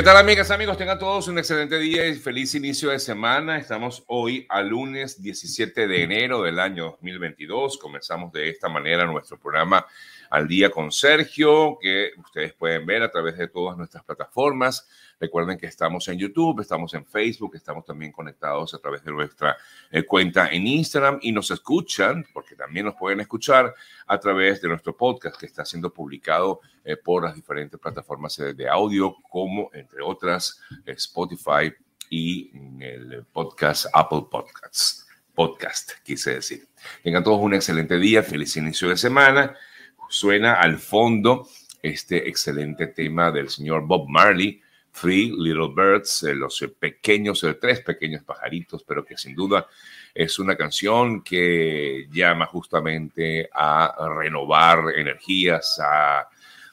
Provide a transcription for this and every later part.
¿Qué tal amigas, amigos? Tengan todos un excelente día y feliz inicio de semana. Estamos hoy a lunes 17 de enero del año 2022. Comenzamos de esta manera nuestro programa al día con Sergio, que ustedes pueden ver a través de todas nuestras plataformas. Recuerden que estamos en YouTube, estamos en Facebook, estamos también conectados a través de nuestra eh, cuenta en Instagram y nos escuchan, porque también nos pueden escuchar a través de nuestro podcast que está siendo publicado eh, por las diferentes plataformas de audio, como entre otras Spotify y el podcast Apple Podcasts. Podcast, quise decir. Tengan todos un excelente día, feliz inicio de semana suena al fondo este excelente tema del señor Bob Marley, Three Little Birds, eh, los pequeños, eh, tres pequeños pajaritos, pero que sin duda es una canción que llama justamente a renovar energías, a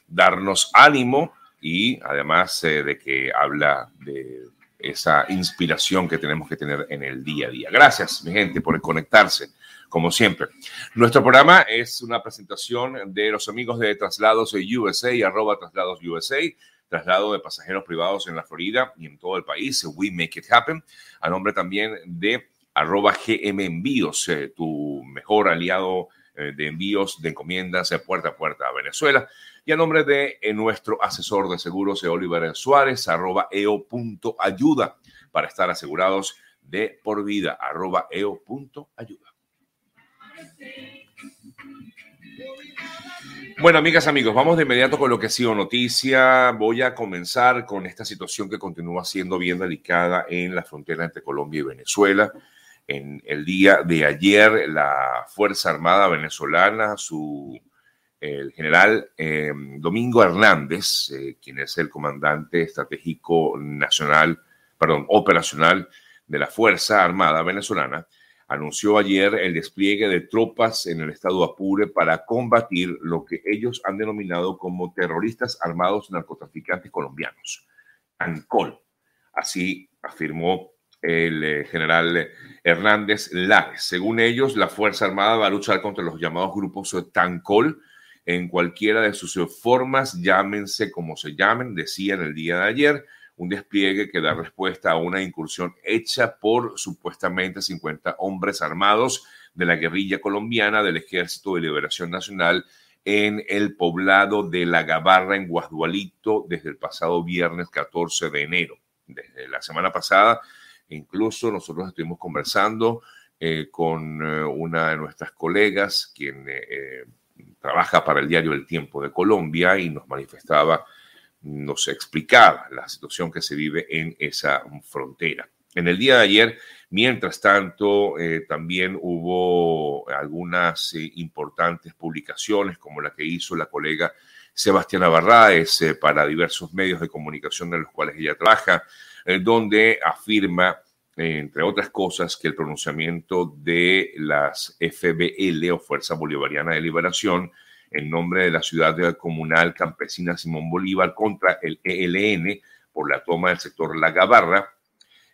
darnos ánimo y además eh, de que habla de esa inspiración que tenemos que tener en el día a día. Gracias, mi gente, por conectarse como siempre. Nuestro programa es una presentación de los amigos de Traslados USA, arroba Traslados USA, traslado de pasajeros privados en la Florida y en todo el país, We Make It Happen, a nombre también de arroba GM Envíos, eh, tu mejor aliado eh, de envíos de encomiendas de puerta a puerta a Venezuela. Y a nombre de eh, nuestro asesor de seguros, Oliver Suárez, arroba eo.ayuda, para estar asegurados de por vida, arroba eo.ayuda. Bueno, amigas, amigos, vamos de inmediato con lo que ha sido noticia. Voy a comenzar con esta situación que continúa siendo bien delicada en la frontera entre Colombia y Venezuela. En el día de ayer, la Fuerza Armada venezolana, su el general eh, Domingo Hernández, eh, quien es el comandante estratégico nacional, perdón, operacional de la Fuerza Armada venezolana, anunció ayer el despliegue de tropas en el estado Apure para combatir lo que ellos han denominado como terroristas armados narcotraficantes colombianos, ANCOL. Así afirmó el eh, general Hernández Lares. Según ellos, la Fuerza Armada va a luchar contra los llamados grupos TANCOL en cualquiera de sus formas, llámense como se llamen, decían el día de ayer, un despliegue que da respuesta a una incursión hecha por supuestamente 50 hombres armados de la guerrilla colombiana del Ejército de Liberación Nacional en el poblado de La Gabarra, en Guasdualito, desde el pasado viernes 14 de enero. Desde la semana pasada, incluso nosotros estuvimos conversando eh, con eh, una de nuestras colegas, quien eh, trabaja para el diario El Tiempo de Colombia, y nos manifestaba nos explicaba la situación que se vive en esa frontera. En el día de ayer, mientras tanto, eh, también hubo algunas eh, importantes publicaciones, como la que hizo la colega Sebastiana Barraes eh, para diversos medios de comunicación en los cuales ella trabaja, donde afirma, entre otras cosas, que el pronunciamiento de las FBL o Fuerza Bolivariana de Liberación en nombre de la ciudad comunal campesina Simón Bolívar contra el ELN por la toma del sector La Gabarra,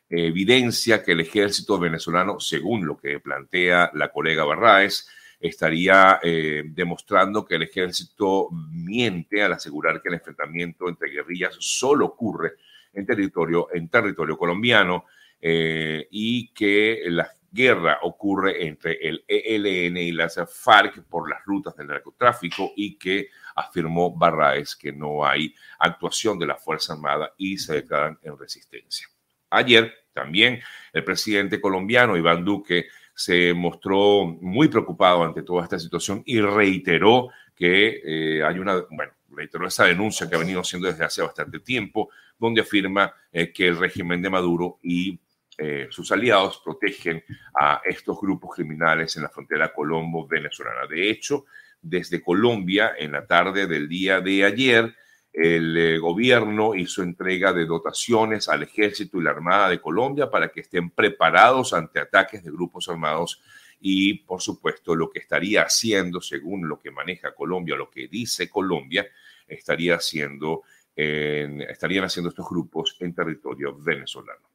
evidencia que el ejército venezolano, según lo que plantea la colega Barraes, estaría eh, demostrando que el ejército miente al asegurar que el enfrentamiento entre guerrillas solo ocurre en territorio, en territorio colombiano eh, y que las guerra ocurre entre el ELN y las FARC por las rutas del narcotráfico y que afirmó Barraes que no hay actuación de la Fuerza Armada y se declaran en resistencia. Ayer también el presidente colombiano Iván Duque se mostró muy preocupado ante toda esta situación y reiteró que eh, hay una, bueno, reiteró esa denuncia que ha venido haciendo desde hace bastante tiempo, donde afirma eh, que el régimen de Maduro y eh, sus aliados protegen a estos grupos criminales en la frontera colombo-venezolana. De hecho, desde Colombia, en la tarde del día de ayer, el eh, gobierno hizo entrega de dotaciones al ejército y la Armada de Colombia para que estén preparados ante ataques de grupos armados y, por supuesto, lo que estaría haciendo, según lo que maneja Colombia, lo que dice Colombia, estaría haciendo, estarían haciendo estos grupos en territorio venezolano.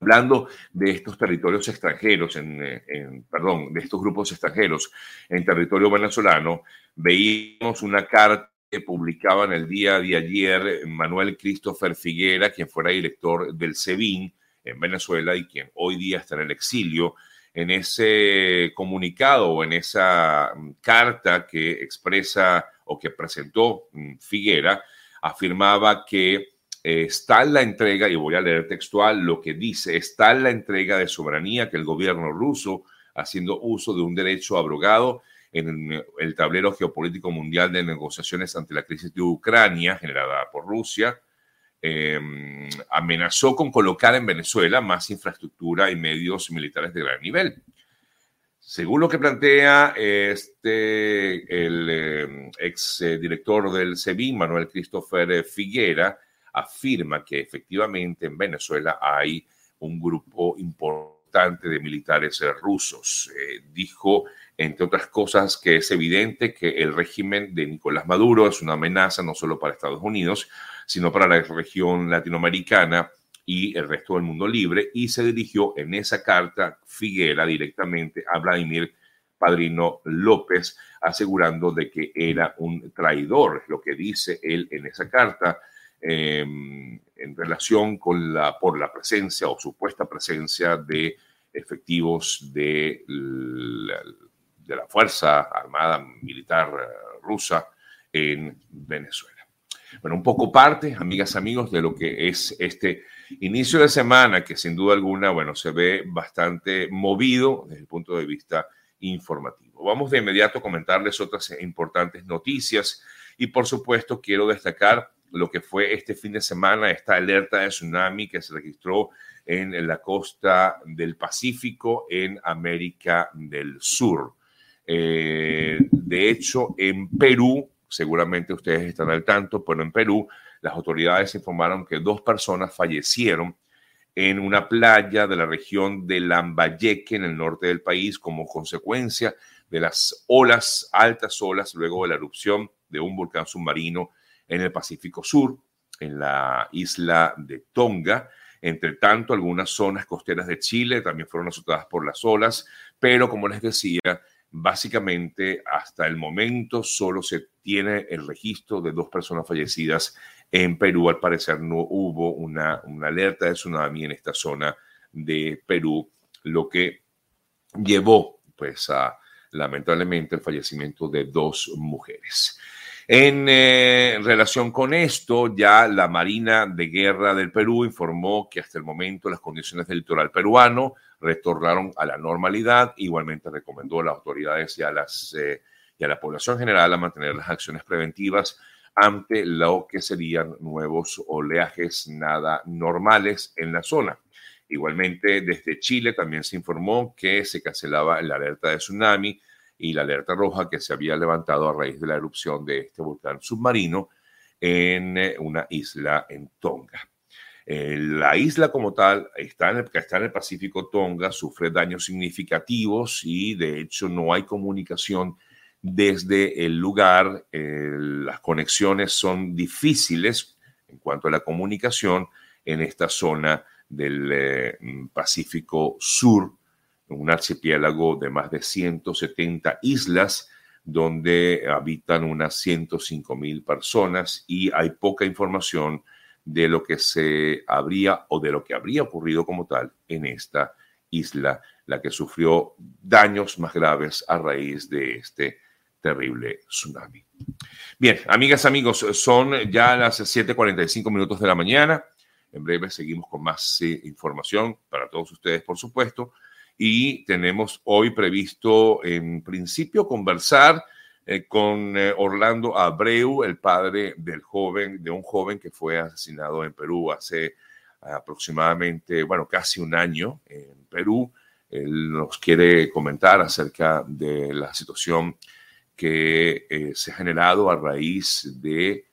Hablando de estos territorios extranjeros, en, perdón, de estos grupos extranjeros en territorio venezolano, veíamos una carta publicaba en el día de ayer Manuel Christopher Figuera, quien fuera director del SEBIN en Venezuela y quien hoy día está en el exilio, en ese comunicado o en esa mm, carta que expresa o que presentó mm, Figuera, afirmaba que eh, está en la entrega, y voy a leer textual lo que dice, está en la entrega de soberanía que el gobierno ruso, haciendo uso de un derecho abrogado en el tablero geopolítico mundial de negociaciones ante la crisis de Ucrania generada por Rusia, Em, amenazó con colocar en Venezuela más infraestructura y medios militares de gran nivel. Según lo que plantea este, el em, ex eh, director del SEBIN, Manuel Christopher Figuera, afirma que efectivamente en Venezuela hay un grupo importante de militares eh, rusos. Eh, dijo, entre otras cosas, que es evidente que el régimen de Nicolás Maduro es una amenaza no solo para Estados Unidos, sino para la región latinoamericana y el resto del mundo libre, y se dirigió en esa carta Figuera directamente a Vladimir Padrino López, asegurando de que era un traidor, lo que dice él en esa carta, em, en relación con la, por la presencia o supuesta presencia de efectivos de la, de la Fuerza Armada Militar eh, Rusa en Venezuela. Bueno, un poco parte, amigas, amigos, de lo que es este inicio de semana, que sin duda alguna, bueno, se ve bastante movido desde el punto de vista informativo. Vamos de inmediato a comentarles otras importantes noticias y por supuesto quiero destacar lo que fue este fin de semana, esta alerta de tsunami que se registró en la costa del Pacífico en América del Sur. Eh, de hecho, en Perú seguramente ustedes están al tanto, pero en Perú las autoridades informaron que dos personas fallecieron en una playa de la región de Lambayeque, en el norte del país, como consecuencia de las olas, altas olas, luego de la erupción de un volcán submarino en el Pacífico Sur, en la isla de Tonga. Entre tanto, algunas zonas costeras de Chile también fueron azotadas por las olas, pero como les decía, Básicamente, hasta el momento solo se tiene el registro de dos personas fallecidas en Perú. Al parecer no hubo una, una alerta de tsunami en esta zona de Perú, lo que llevó pues a lamentablemente el fallecimiento de dos mujeres. En eh, relación con esto, ya la Marina de Guerra del Perú informó que hasta el momento las condiciones del litoral peruano retornaron a la normalidad. Igualmente recomendó a las autoridades y a, las, eh, y a la población general a mantener las acciones preventivas ante lo que serían nuevos oleajes nada normales en la zona. Igualmente, desde Chile también se informó que se cancelaba la alerta de tsunami y la alerta roja que se había levantado a raíz de la erupción de este volcán submarino en eh, una isla en Tonga. Eh, la isla como tal está en, el, está en el Pacífico Tonga, sufre daños significativos y de hecho no hay comunicación desde el lugar. Eh, las conexiones son difíciles en cuanto a la comunicación en esta zona del eh, Pacífico Sur, un archipiélago de más de 170 islas donde habitan unas 105 mil personas y hay poca información de lo que se habría o de lo que habría ocurrido como tal en esta isla, la que sufrió daños más graves a raíz de este terrible tsunami. Bien, amigas, amigos, son ya las 7:45 minutos de la mañana. En breve seguimos con más eh, información para todos ustedes, por supuesto. Y tenemos hoy previsto, en principio, conversar eh, con eh, Orlando Abreu, el padre del joven, de un joven que fue asesinado en Perú hace aproximadamente, bueno, casi un año en Perú. Él nos quiere comentar acerca de la situación que eh, se ha generado a raíz de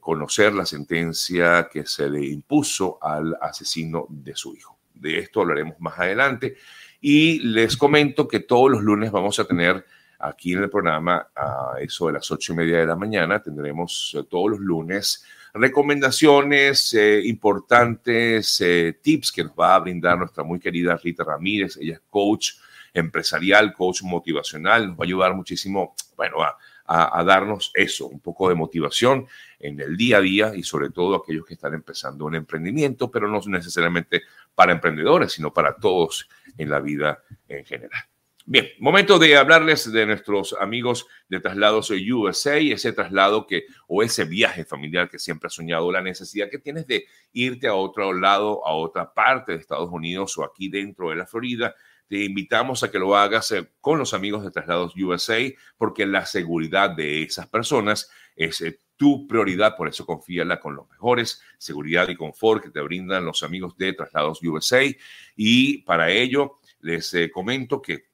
conocer la sentencia que se le impuso al asesino de su hijo. De esto hablaremos más adelante. Y les comento que todos los lunes vamos a tener Aquí en el programa, a eso de las ocho y media de la mañana, tendremos eh, todos los lunes recomendaciones eh, importantes, eh, tips que nos va a brindar nuestra muy querida Rita Ramírez. Ella es coach empresarial, coach motivacional, nos va a ayudar muchísimo, bueno, a, a, darnos eso, un poco de motivación en el día a día y sobre todo aquellos que están empezando un emprendimiento, pero no necesariamente para emprendedores, sino para todos en la vida en general. Bien, momento de hablarles de nuestros amigos de Traslados USA, ese traslado que o ese viaje familiar que siempre has soñado, la necesidad que tienes de irte a otro lado, a otra parte de Estados Unidos o aquí dentro de la Florida. Te invitamos a que lo hagas eh, con los amigos de Traslados USA porque la seguridad de esas personas es eh, tu prioridad, por eso confíala con los mejores seguridad y confort que te brindan los amigos de Traslados USA y para ello les eh, comento que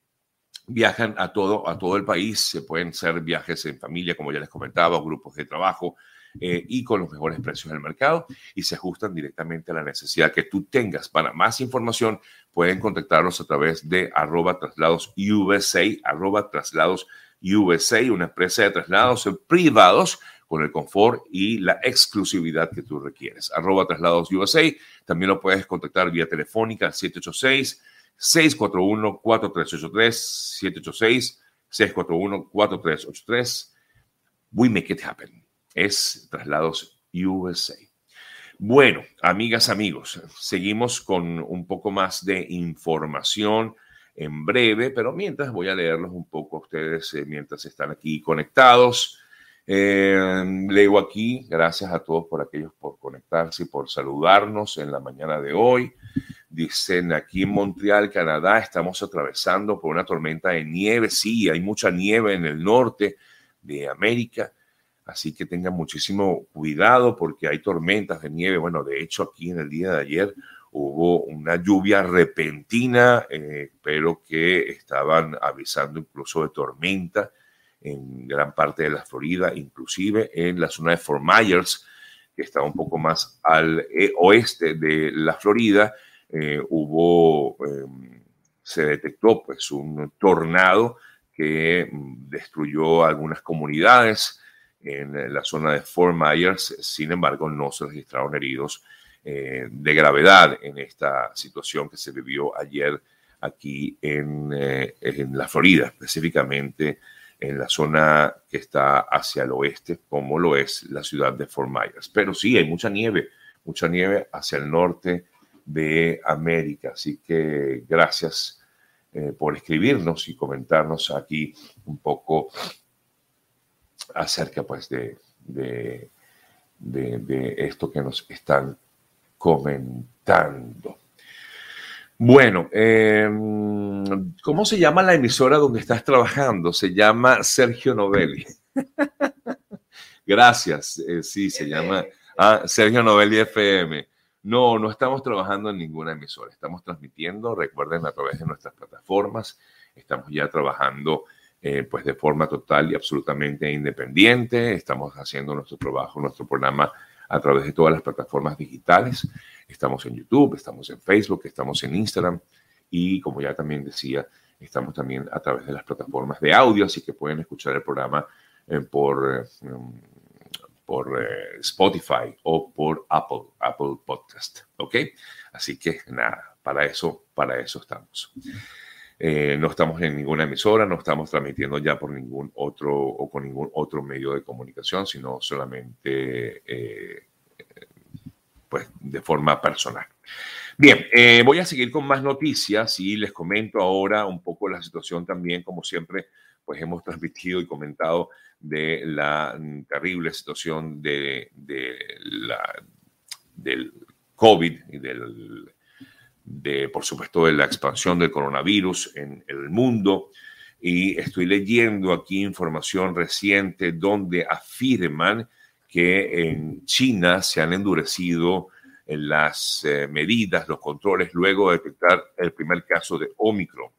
viajan a todo, a todo el país. Se pueden ser viajes en familia, como ya les comentaba, grupos de trabajo eh, y con los mejores precios del mercado y se ajustan directamente a la necesidad que tú tengas. Para más información, pueden contactarnos a través de arroba traslados USA, arroba traslados USA, una empresa de traslados privados con el confort y la exclusividad que tú requieres. Arroba traslados USA. También lo puedes contactar vía telefónica 786 641-4383, 786-641-4383. We make it happen. Es Traslados USA. Bueno, amigas, amigos, seguimos con un poco más de información en breve, pero mientras voy a leerlos un poco a ustedes eh, mientras están aquí conectados. Eh, leo aquí, gracias a todos por aquellos por conectarse y por saludarnos en la mañana de hoy. Dicen aquí en Montreal, Canadá, estamos atravesando por una tormenta de nieve. Sí, hay mucha nieve en el norte de América, así que tengan muchísimo cuidado porque hay tormentas de nieve. Bueno, de hecho, aquí en el día de ayer hubo una lluvia repentina, eh, pero que estaban avisando incluso de tormenta en gran parte de la Florida, inclusive en la zona de Fort Myers, que está un poco más al eh, oeste de la Florida eh, hubo, em, se detectó pues un tornado que mm, destruyó algunas comunidades en la zona de Fort Myers. Sin embargo, no se registraron heridos eh, de gravedad en esta situación que se vivió ayer aquí en, en, la Florida, específicamente en la zona que está hacia el oeste, como lo es la ciudad de Fort Myers. Pero sí, hay mucha nieve, mucha nieve hacia el norte de América. Así que gracias eh, por escribirnos y comentarnos aquí un poco acerca pues de, de, esto que nos están comentando. Bueno, em, ¿cómo se llama la emisora donde estás trabajando? Se llama Sergio Novelli. Gracias, eh, sí, se llama ah, Sergio Novelli FM. No, no estamos trabajando en ninguna emisora. Estamos transmitiendo, recuerden, a través de nuestras plataformas. Estamos ya trabajando eh, pues de forma total y absolutamente independiente. Estamos haciendo nuestro trabajo, nuestro programa a través de todas las plataformas digitales. Estamos en YouTube, estamos en Facebook, estamos en Instagram y como ya también decía, estamos también a través de las plataformas de audio, así que pueden escuchar el programa eh, por eh, por eh, Spotify o por Apple, Apple Podcast. ¿Ok? Así que nada, para eso, para eso estamos. Eh, no estamos en ninguna emisora, no estamos transmitiendo ya por ningún otro o con ningún otro medio de comunicación, sino solamente eh, pues de forma personal. Bien, voy a seguir con más noticias y les comento ahora un poco la situación también, como siempre, pues hemos transmitido y comentado de la terrible situación de, la, del COVID y del, de, por supuesto, de la expansión del coronavirus en el mundo. Y estoy leyendo aquí información reciente donde afirman que en China se han endurecido las eh, medidas, los controles, luego de detectar el primer caso de Omicron.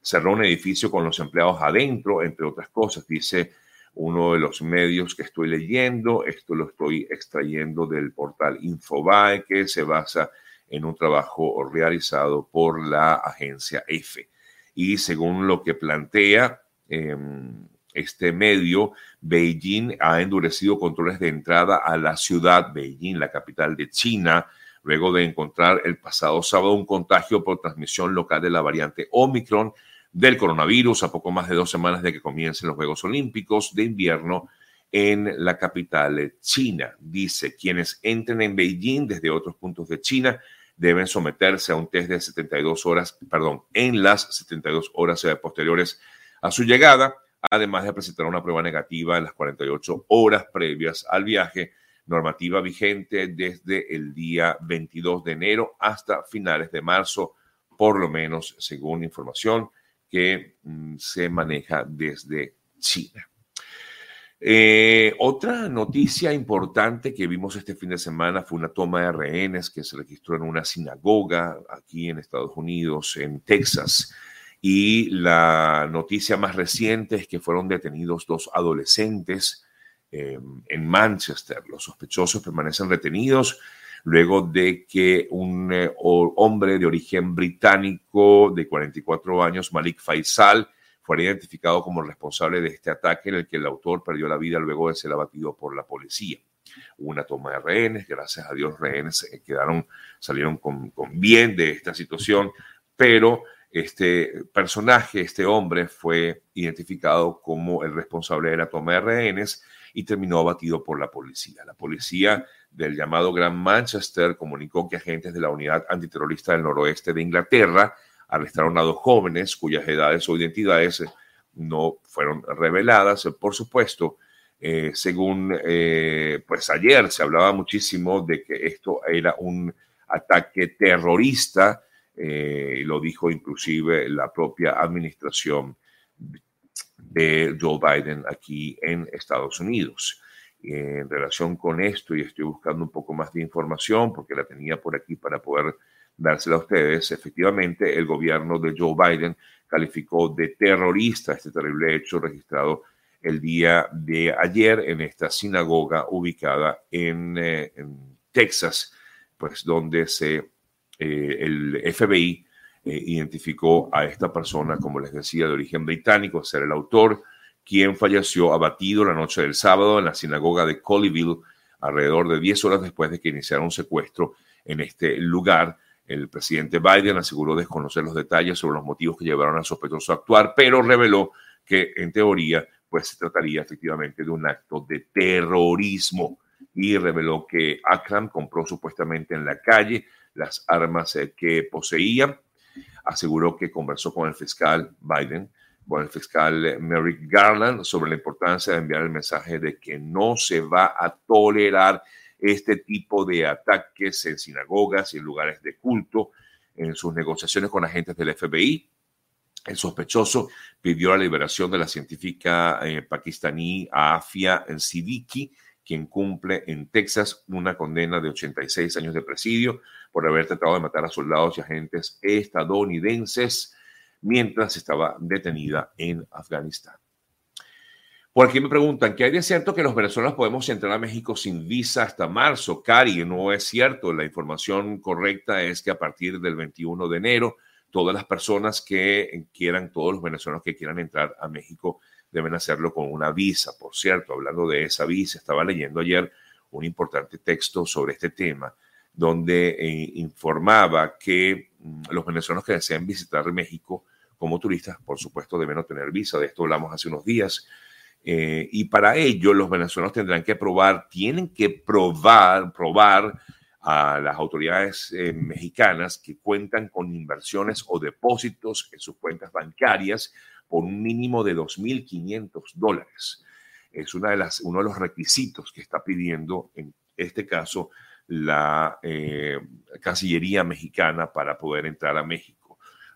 Cerró un edificio con los empleados adentro, entre otras cosas, dice uno de los medios que estoy leyendo. Esto lo estoy extrayendo del portal Infobae, que se basa en un trabajo realizado por la agencia EFE. Y según lo que plantea em, este medio, Beijing ha endurecido controles de entrada a la ciudad, Beijing, la capital de China, luego de encontrar el pasado sábado un contagio por transmisión local de la variante Omicron del coronavirus a poco más de dos semanas de que comiencen los Juegos Olímpicos de invierno en la capital china. Dice, quienes entren en Beijing desde otros puntos de China deben someterse a un test de 72 horas, perdón, en las 72 horas posteriores a su llegada, además de presentar una prueba negativa en las 48 horas previas al viaje, normativa vigente desde el día 22 de enero hasta finales de marzo, por lo menos según información que mm, se maneja desde China. Eh, otra noticia importante que vimos este fin de semana fue una toma de rehenes que se registró en una sinagoga aquí en Estados Unidos, en Texas. Y la noticia más reciente es que fueron detenidos dos adolescentes em, en Manchester. Los sospechosos permanecen retenidos luego de que un eh, hombre de origen británico de 44 años, Malik Faisal, fuera identificado como responsable de este ataque en el que el autor perdió la vida luego de ser abatido por la policía. Hubo una toma de rehenes, gracias a Dios rehenes quedaron, salieron con, bien de esta situación, pero este personaje, este hombre, fue identificado como el responsable de la toma de rehenes y terminó abatido por la policía. La policía del llamado Gran Manchester comunicó que agentes de la unidad antiterrorista del noroeste de Inglaterra arrestaron a dos jóvenes cuyas edades o identidades no fueron reveladas, por supuesto. Eh, según, eh, pues ayer se hablaba muchísimo de que esto era un ataque terrorista, eh, lo dijo inclusive la propia administración de Joe Biden aquí en Estados Unidos. En relación con esto, y estoy buscando un poco más de información porque la tenía por aquí para poder dársela a ustedes. Efectivamente, el gobierno de Joe Biden calificó de terrorista este terrible hecho registrado el día de ayer en esta sinagoga ubicada en, eh, Texas, pues donde se, eh, el FBI eh, identificó a esta persona, como les decía, de origen británico, ser el autor, quien falleció abatido la noche del sábado en la sinagoga de Colleyville, alrededor de 10 horas después de que iniciara un secuestro en este lugar el presidente Biden aseguró desconocer los detalles sobre los motivos que llevaron al sospechoso a actuar, pero reveló que en teoría pues se trataría efectivamente de un acto de terrorismo y reveló que Akram compró supuestamente en la calle las armas eh, que poseía. Aseguró que conversó con el fiscal Biden, con el fiscal Merrick Garland sobre la importancia de enviar el mensaje de que no se va a tolerar este tipo de ataques en sinagogas y en lugares de culto. En sus negociaciones con agentes del FBI, el sospechoso pidió la liberación de la científica eh, pakistaní Afia Siddiqui, quien cumple en Texas una condena de 86 años de presidio por haber tratado de matar a soldados y agentes estadounidenses mientras estaba detenida en Afganistán. Por aquí me preguntan, ¿qué hay de cierto que los venezolanos podemos entrar a México sin visa hasta marzo? Cari, no es cierto. La información correcta es que a partir del 21 de enero, todas las personas que quieran, todos los venezolanos que quieran entrar a México deben hacerlo con una visa. Por cierto, hablando de esa visa, estaba leyendo ayer un importante texto sobre este tema donde eh, informaba que mm, los venezolanos que desean visitar México como turistas, por supuesto, deben tener visa. De esto hablamos hace unos días eh, y para ello los venezolanos tendrán que probar, tienen que probar, probar a las autoridades eh, mexicanas que cuentan con inversiones o depósitos en sus cuentas bancarias por un mínimo de 2.500 dólares. Es una de las, uno de los requisitos que está pidiendo en este caso la eh, Cancillería mexicana para poder entrar a México.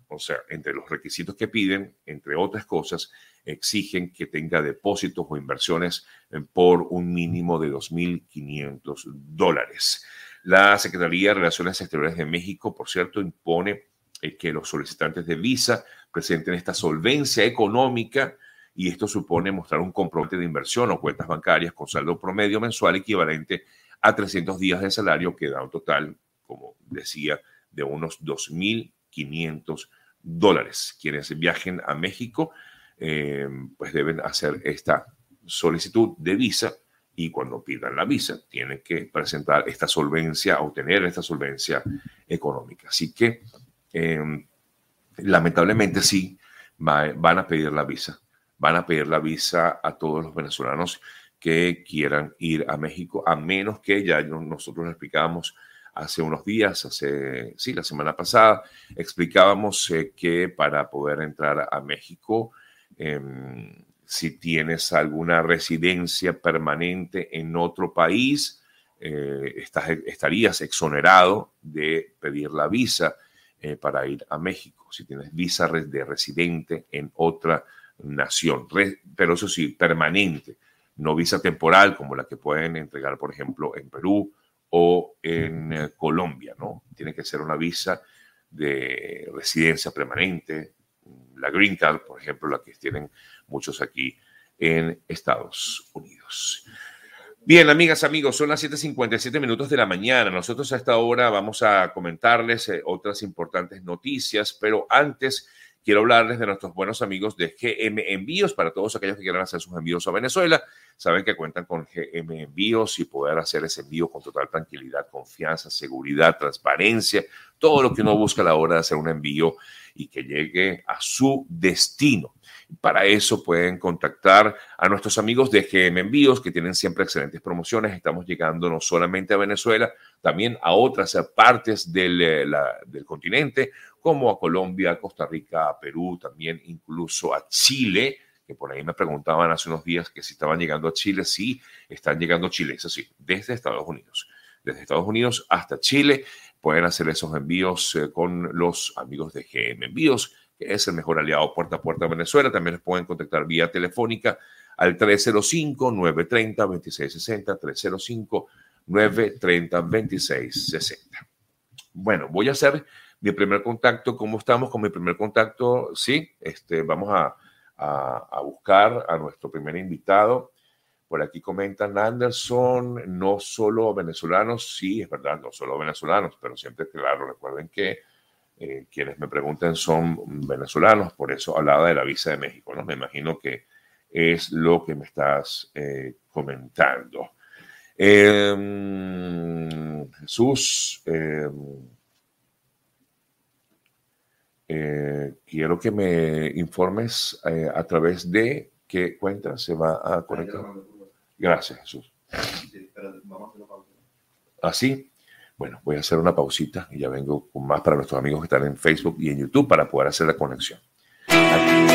O sea, entre los requisitos que piden, entre otras cosas, exigen que tenga depósitos o inversiones eh, por un mínimo de 2.500 dólares. La Secretaría de Relaciones Exteriores de México, por cierto, impone eh, que los solicitantes de visa presenten esta solvencia económica y esto supone mostrar un compromete de inversión o cuentas bancarias con saldo promedio mensual equivalente a 300 días de salario, que da un total, como decía, de unos 2.500 dólares. Quienes viajen a México eh, pues deben hacer esta solicitud de visa y cuando pidan la visa tienen que presentar esta solvencia, obtener esta solvencia económica. Así que, em, lamentablemente sí, van a pedir la visa. Van a pedir la visa a todos los venezolanos que quieran ir a México, a menos que ya nosotros explicábamos hace unos días, hace, sí, la semana pasada, explicábamos eh, que para poder entrar a México, em, si tienes alguna residencia permanente en otro país, eh, estarías exonerado de pedir la visa eh, para ir a México, si tienes visa de residente en otra nación, pero eso sí, permanente, no visa temporal como la que pueden entregar, por ejemplo, en Perú o en eh, Colombia, ¿no? Tiene que ser una visa de residencia permanente, la Green Card, por ejemplo, la que tienen muchos aquí en Estados Unidos. Bien, amigas, amigos, son las 7:57 minutos de la mañana. Nosotros a esta hora vamos a comentarles eh, otras importantes noticias, pero antes quiero hablarles de nuestros buenos amigos de GM Envíos para todos aquellos que quieran hacer sus envíos a Venezuela. Saben que cuentan con GM Envíos y poder hacer ese envío con total tranquilidad, confianza, seguridad, transparencia, todo lo que uno busca a la hora de hacer un envío y que llegue a su destino. Para eso pueden contactar a nuestros amigos de GM Envíos, que tienen siempre excelentes promociones. Estamos llegando no solamente a Venezuela, también a otras partes del, eh, del continente, como a Colombia, Costa Rica, a Perú, también incluso a Chile que por ahí me preguntaban hace unos días que si estaban llegando a Chile, sí, están llegando a Chile, eso sí, desde Estados Unidos. Desde Estados Unidos hasta Chile pueden hacer esos envíos eh, con los amigos de GM Envíos que es el mejor aliado puerta a puerta de Venezuela. También les pueden contactar vía telefónica al 305-930-2660, 305-930-2660. Bueno, voy a hacer mi primer contacto. ¿Cómo estamos con mi primer contacto? Sí, este, vamos a, a, buscar a nuestro primer invitado. Por aquí comentan Anderson, no solo venezolanos, sí, es verdad, no solo venezolanos, pero siempre, claro, recuerden que eh, quienes me pregunten son venezolanos, por eso hablaba de la visa de México, ¿no? Me imagino que es lo que me estás eh, comentando. Em, Jesús, em, eh, quiero que me informes a través de qué cuenta se va a conectar. Gracias, Jesús. Así. Bueno, voy a hacer una pausita y ya vengo con más para nuestros amigos que están en Facebook y en YouTube para poder hacer la conexión. Aquí.